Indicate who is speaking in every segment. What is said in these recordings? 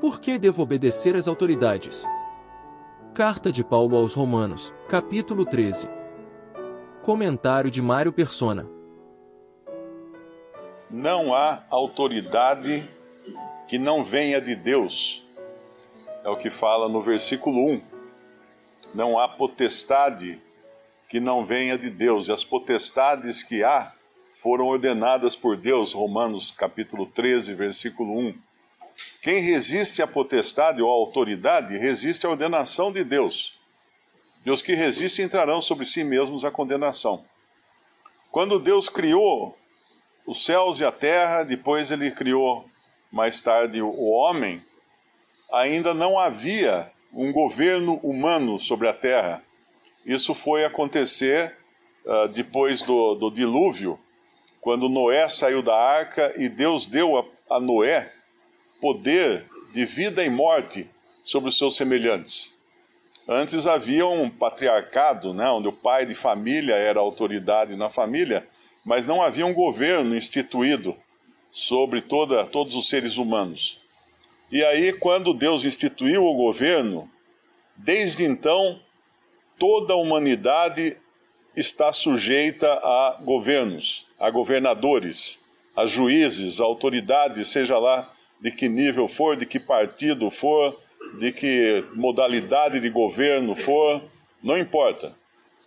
Speaker 1: Por que devo obedecer às autoridades? Carta de Paulo aos Romanos, capítulo 13. Comentário de Mário Persona.
Speaker 2: Não há autoridade que não venha de Deus. É o que fala no versículo 1. Não há potestade que não venha de Deus. E as potestades que há foram ordenadas por Deus, Romanos capítulo 13, versículo 1. Quem resiste à potestade ou à autoridade, resiste à ordenação de Deus. E os que resistem entrarão sobre si mesmos a condenação. Quando Deus criou os céus e a terra, depois ele criou mais tarde o homem, ainda não havia um governo humano sobre a terra. Isso foi acontecer uh, depois do, do, dilúvio, quando Noé saiu da arca e Deus deu a, a Noé poder de vida e morte sobre os seus semelhantes. Antes havia um patriarcado, né, onde o pai de família era autoridade na família, mas não havia um governo instituído sobre toda, todos os seres humanos. E aí, quando Deus instituiu o governo, desde então, toda a humanidade está sujeita a governos, a governadores, a juízes, a autoridades, seja lá de que nível for, de que partido for, de que modalidade de governo for, não importa.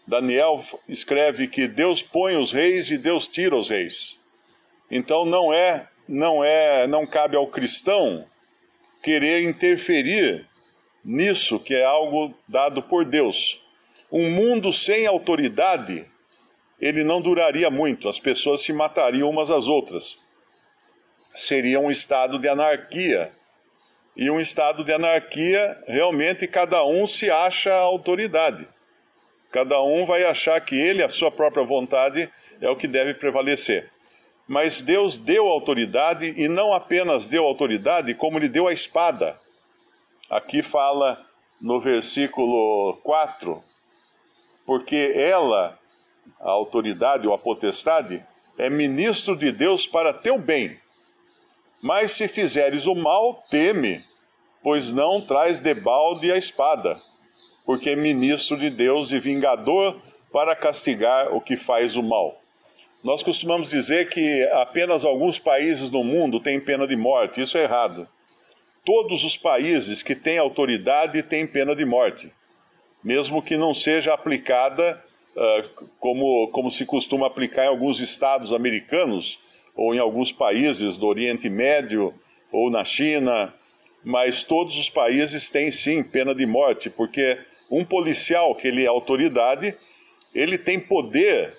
Speaker 2: Daniel escreve que Deus põe os reis e Deus tira os reis. Então não é, não é, não cabe ao cristão querer interferir nisso que é algo dado por Deus. Um mundo sem autoridade, ele não duraria muito, as pessoas se matariam umas às outras seria um estado de anarquia. E um estado de anarquia, realmente cada um se acha autoridade. Cada um vai achar que ele, a sua própria vontade, é o que deve prevalecer. Mas Deus deu autoridade e não apenas deu autoridade, como lhe deu a espada. Aqui fala no versículo 4, porque ela, a autoridade ou a potestade, é ministro de Deus para teu bem mas se fizeres o mal, teme, pois não traz debalde a espada, porque é ministro de Deus e vingador para castigar o que faz o mal. Nós costumamos dizer que apenas alguns países no mundo têm pena de morte. Isso é errado. Todos os países que têm autoridade têm pena de morte, mesmo que não seja aplicada uh, como, como se costuma aplicar em alguns estados americanos, ou em alguns países do Oriente Médio ou na China, mas todos os países têm sim pena de morte, porque um policial que ele é autoridade, ele tem poder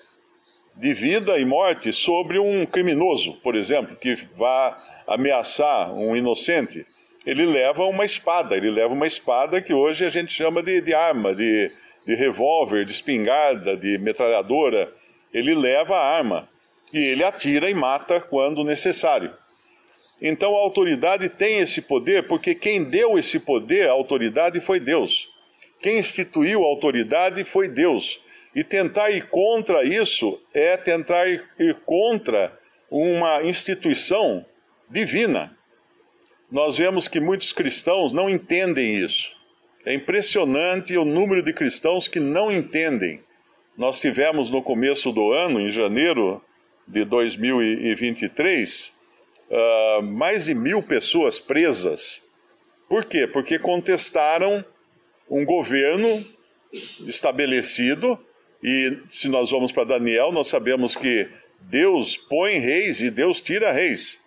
Speaker 2: de vida e morte sobre um criminoso, por exemplo, que vá ameaçar um inocente. Ele leva uma espada, ele leva uma espada que hoje a gente chama de, de arma, de, de revólver, de espingarda, de metralhadora. Ele leva a arma e ele atira e mata quando necessário. Então a autoridade tem esse poder porque quem deu esse poder, a autoridade, foi Deus. Quem instituiu a autoridade foi Deus. E tentar ir contra isso é tentar ir contra uma instituição divina. Nós vemos que muitos cristãos não entendem isso. É impressionante o número de cristãos que não entendem. Nós tivemos no começo do ano, em janeiro, de 2023, uh, ah, mais de mil pessoas presas. Por quê? Porque contestaram um governo estabelecido, e se nós vamos para Daniel, nós sabemos que Deus põe reis e Deus tira reis.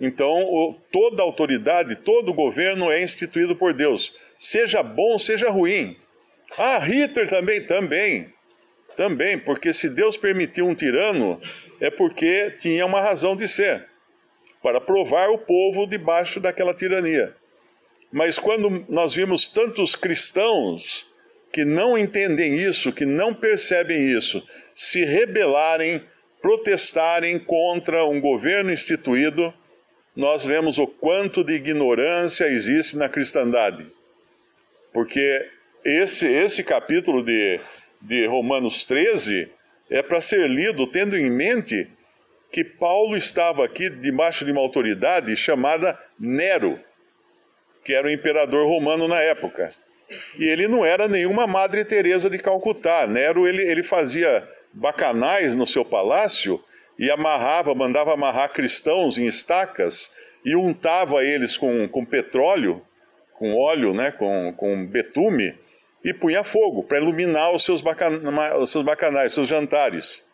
Speaker 2: Então, o, toda autoridade, todo governo é instituído por Deus, seja bom, seja ruim. Ah, Hitler também, também. Também, porque se Deus permitiu um tirano, é porque tinha uma razão de ser para provar o povo debaixo daquela tirania. Mas quando nós vimos tantos cristãos que não entendem isso, que não percebem isso, se rebelarem, protestarem contra um governo instituído, nós vemos o quanto de ignorância existe na cristandade. Porque esse, esse capítulo de, de Romanos 13 é para ser lido tendo em mente que Paulo estava aqui debaixo de uma autoridade chamada Nero. que era o imperador romano na época. E ele não era nenhuma Madre Teresa de Calcutá. Nero ele, ele fazia bacanais no seu palácio e amarrava, mandava amarrar cristãos em estacas e untava eles com, com petróleo, com óleo, né, com, com betume, e punha fogo para iluminar os seus, bacana, os seus bacanais, seus jantares.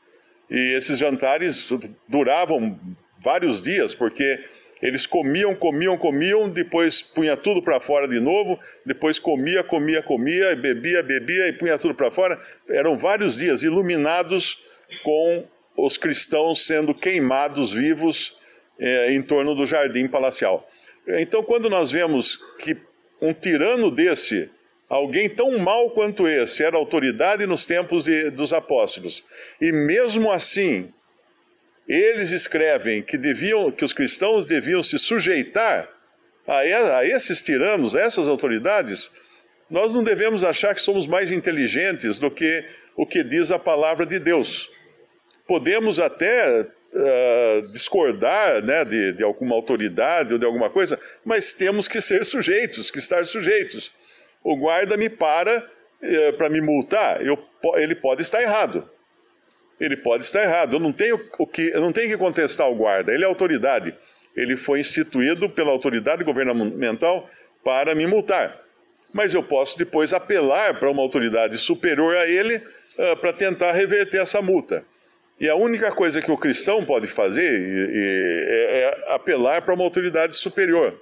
Speaker 2: E esses jantares duravam vários dias, porque eles comiam, comiam, comiam, depois punha tudo para fora de novo, depois comia, comia, comia, bebia, bebia e punha tudo para fora. Eram vários dias iluminados com os cristãos sendo queimados vivos é, em torno do jardim palacial. Então, quando nós vemos que um tirano desse, alguém tão mau quanto esse, era autoridade nos tempos de, dos apóstolos, e mesmo assim eles escrevem que, deviam, que os cristãos deviam se sujeitar a, a esses tiranos, a essas autoridades, nós não devemos achar que somos mais inteligentes do que o que diz a palavra de Deus. Podemos até uh, discordar né, de, de, alguma autoridade ou de alguma coisa, mas temos que ser sujeitos, que estar sujeitos. O guarda me para uh, para me multar, eu, ele pode estar errado ele pode estar errado. Eu não tenho o que, eu não tenho que contestar o guarda, ele é autoridade. Ele foi instituído pela autoridade governamental para me multar. Mas eu posso depois apelar para uma autoridade superior a ele uh, para tentar reverter essa multa. E a única coisa que o cristão pode fazer é, é apelar para uma autoridade superior,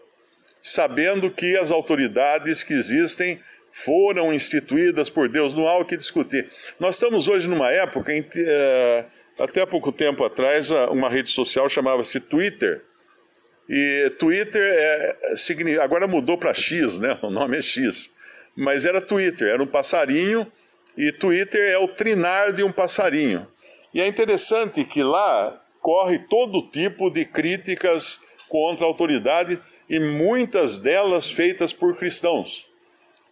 Speaker 2: sabendo que as autoridades que existem foram instituídas por Deus, não há o que discutir. Nós estamos hoje numa época em é, até pouco tempo atrás, uma rede social chamava-se Twitter. E Twitter é, agora mudou para X, né? O nome é X. Mas era Twitter, era um passarinho, e Twitter é o trinar de um passarinho. E é interessante que lá corre todo tipo de críticas contra a autoridade e muitas delas feitas por cristãos.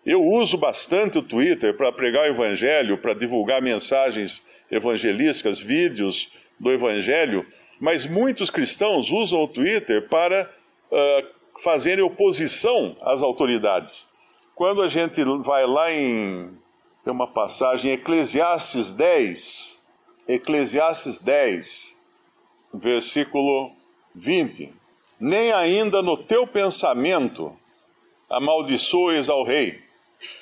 Speaker 2: Eu uso bastante o Twitter para pregar o Evangelho, para divulgar mensagens evangelísticas, vídeos do Evangelho, mas muitos cristãos usam o Twitter para uh, fazerem oposição às autoridades. Quando a gente vai lá em. Tem uma passagem, Eclesiastes 10, Eclesiastes 10, versículo 20. Nem ainda no teu pensamento amaldiçoes ao rei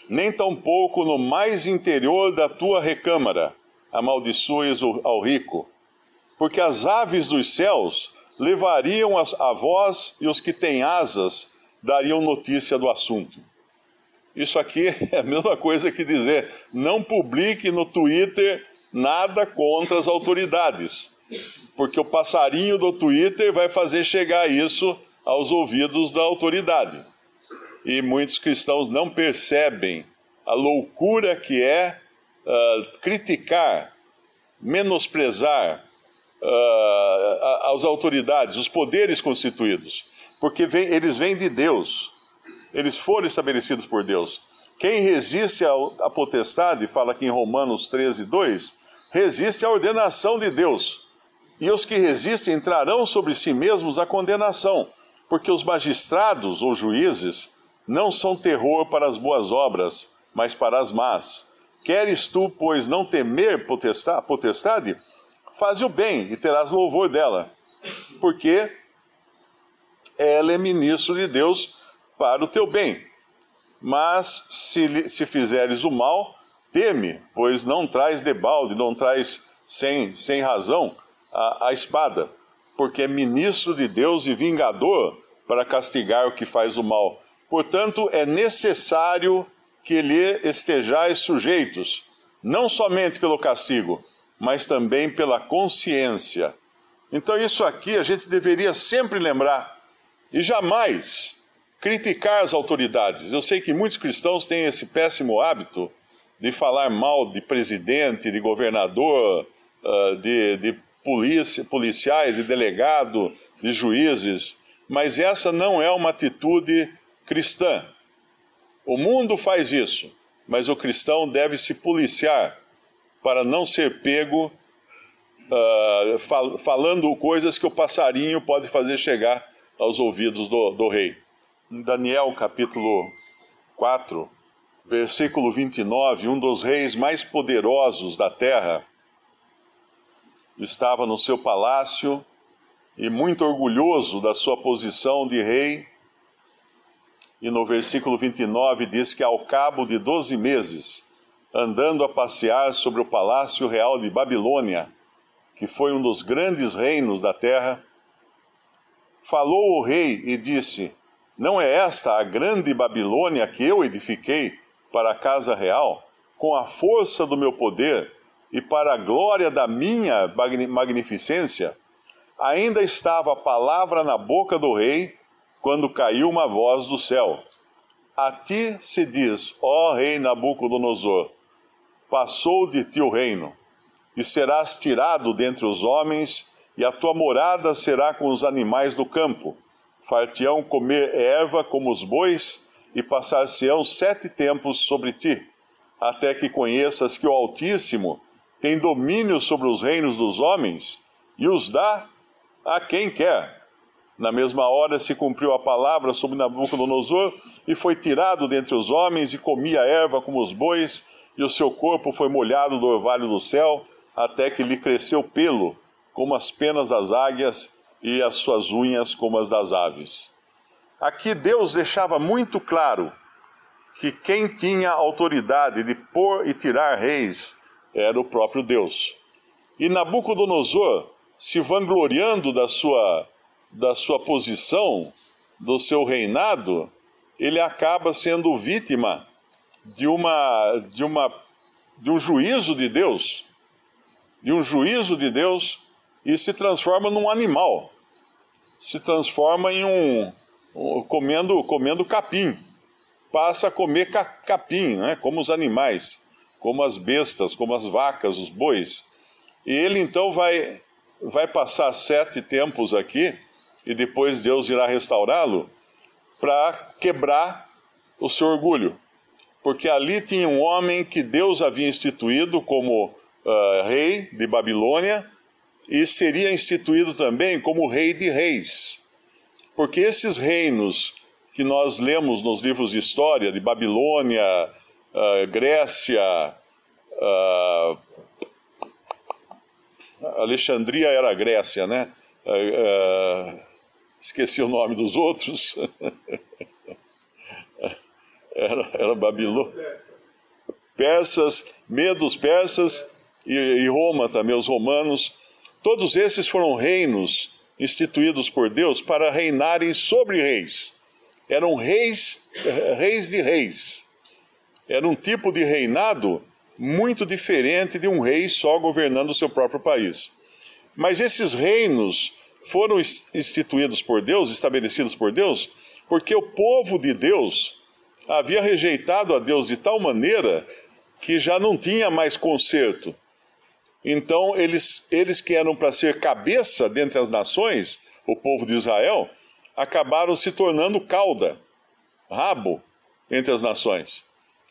Speaker 2: nem tampouco no mais interior da tua recâmara amaldiçoes ao rico, porque as aves dos céus levariam a voz e os que têm asas dariam notícia do assunto. Isso aqui é a mesma coisa que dizer: não publique no Twitter nada contra as autoridades, porque o passarinho do Twitter vai fazer chegar isso aos ouvidos da autoridade e muitos cristãos não percebem a loucura que é uh, criticar, menosprezar uh, as autoridades, os poderes constituídos, porque vem, eles vêm de Deus, eles foram estabelecidos por Deus. Quem resiste à potestade, fala aqui em Romanos 13, 2, resiste à ordenação de Deus. E os que resistem entrarão sobre si mesmos a condenação, porque os magistrados ou juízes não são terror para as boas obras, mas para as más. Queres tu, pois, não temer potestade? Faze o bem e terás louvor dela, porque ela é ministro de Deus para o teu bem. Mas se, se fizeres o mal, teme, pois não traz debalde, não traz sem, sem razão a, a espada, porque é ministro de Deus e vingador para castigar o que faz o mal Portanto, é necessário que lhe estejais sujeitos, não somente pelo castigo, mas também pela consciência. Então, isso aqui a gente deveria sempre lembrar e jamais criticar as autoridades. Eu sei que muitos cristãos têm esse péssimo hábito de falar mal de presidente, de governador, ah, de, de polícia, policiais, de delegado, de juízes, mas essa não é uma atitude cristã. O mundo faz isso, mas o cristão deve se policiar para não ser pego uh, fal falando coisas que o passarinho pode fazer chegar aos ouvidos do, do rei. Em Daniel capítulo 4, versículo 29, um dos reis mais poderosos da terra estava no seu palácio e muito orgulhoso da sua posição de rei. E no versículo 29 diz que ao cabo de doze meses, andando a passear sobre o palácio real de Babilônia, que foi um dos grandes reinos da terra, falou o rei e disse: Não é esta a grande Babilônia que eu edifiquei para a casa real, com a força do meu poder e para a glória da minha magnificência? Ainda estava a palavra na boca do rei, quando caiu uma voz do céu. A ti se diz, ó rei Nabucodonosor, passou de ti o reino, e serás tirado dentre os homens, e a tua morada será com os animais do campo. Fartião comer erva como os bois, e passar-se-ão sete tempos sobre ti, até que conheças que o Altíssimo tem domínio sobre os reinos dos homens, e os dá a quem quer. Na mesma hora se cumpriu a palavra sobre Nabucodonosor e foi tirado dentre os homens e comia erva como os bois, e o seu corpo foi molhado do orvalho do céu, até que lhe cresceu pelo, como as penas das águias, e as suas unhas como as das aves. Aqui Deus deixava muito claro que quem tinha autoridade de pôr e tirar reis era o próprio Deus. E Nabucodonosor se vangloriando da sua, da sua posição, do seu reinado, ele acaba sendo vítima de uma, de uma de um juízo de Deus, de um juízo de Deus e se transforma num animal, se transforma em um, um comendo comendo capim, passa a comer capim, né, como os animais, como as bestas, como as vacas, os bois. E ele então vai vai passar sete tempos aqui e depois Deus irá restaurá-lo para quebrar o seu orgulho. Porque ali tinha um homem que Deus havia instituído como uh, rei de Babilônia e seria instituído também como rei de reis. Porque esses reinos que nós lemos nos livros de história, de Babilônia, uh, Grécia, uh, Alexandria era Grécia, né? Uh, esqueci o nome dos outros. era, era Babilônia. Persas, medos persas e, e Roma também, os romanos. Todos esses foram reinos instituídos por Deus para reinarem sobre reis. Eram reis, reis de reis. Era um tipo de reinado muito diferente de um rei só governando o seu próprio país. Mas esses reinos foram instituídos por Deus, estabelecidos por Deus, porque o povo de Deus havia rejeitado a Deus de tal maneira que já não tinha mais conserto. Então, eles, eles que eram para ser cabeça dentre as nações, o povo de Israel, acabaram se tornando cauda, rabo entre as nações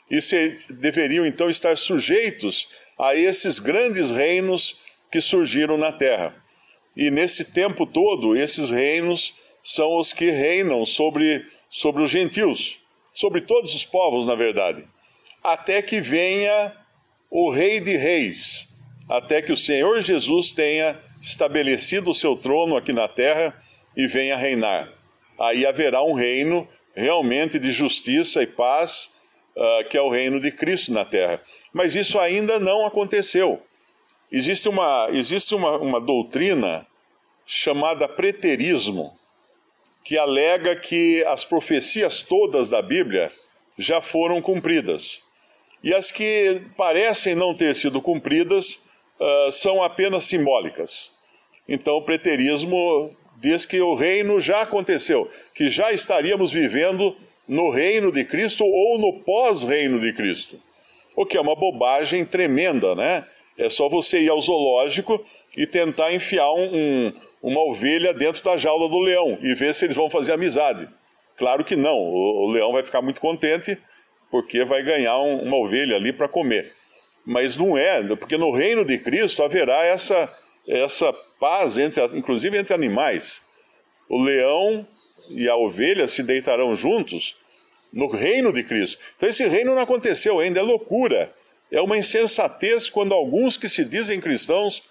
Speaker 2: e se, deveriam então estar sujeitos a esses grandes reinos que surgiram na terra. E nesse tempo todo, esses reinos são os que reinam sobre, sobre os gentios, sobre todos os povos, na verdade, até que venha o Rei de Reis, até que o Senhor Jesus tenha estabelecido o seu trono aqui na terra e venha reinar. Aí haverá um reino realmente de justiça e paz uh, que é o reino de Cristo na terra. Mas isso ainda não aconteceu. Existe uma, existe uma, uma doutrina chamada preterismo, que alega que as profecias todas da Bíblia já foram cumpridas. E as que parecem não ter sido cumpridas uh, são apenas simbólicas. Então, o preterismo diz que o reino já aconteceu, que já estaríamos vivendo no reino de Cristo ou no pós-reino de Cristo. O que é uma bobagem tremenda, né? É só você ir ao zoológico e tentar enfiar um, um, uma ovelha dentro da jaula do leão e ver se eles vão fazer amizade. Claro que não, o, o leão vai ficar muito contente porque vai ganhar um, uma ovelha ali para comer. Mas não é, porque no reino de Cristo haverá essa, essa paz, entre, inclusive entre animais. O leão e a ovelha se deitarão juntos no reino de Cristo. Então esse reino não aconteceu ainda, é loucura. É uma insensatez quando alguns que se dizem cristãos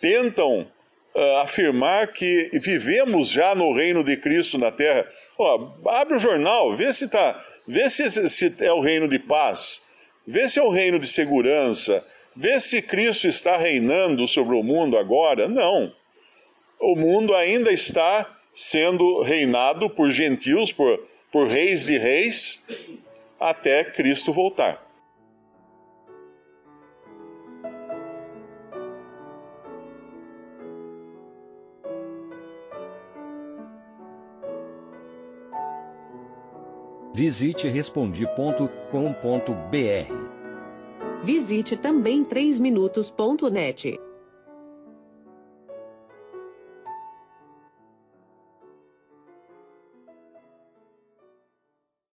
Speaker 2: tentam uh, afirmar que vivemos já no reino de Cristo na terra. Ó, abre o jornal, vê se tá, vê se, se é o reino de paz, vê se é o reino de segurança, vê se Cristo está reinando sobre o mundo agora. Não. O mundo ainda está sendo reinado por gentios, por, por reis de reis, até Cristo voltar.
Speaker 3: Visite respondi.com.br.
Speaker 4: Visite também 3minutos.net.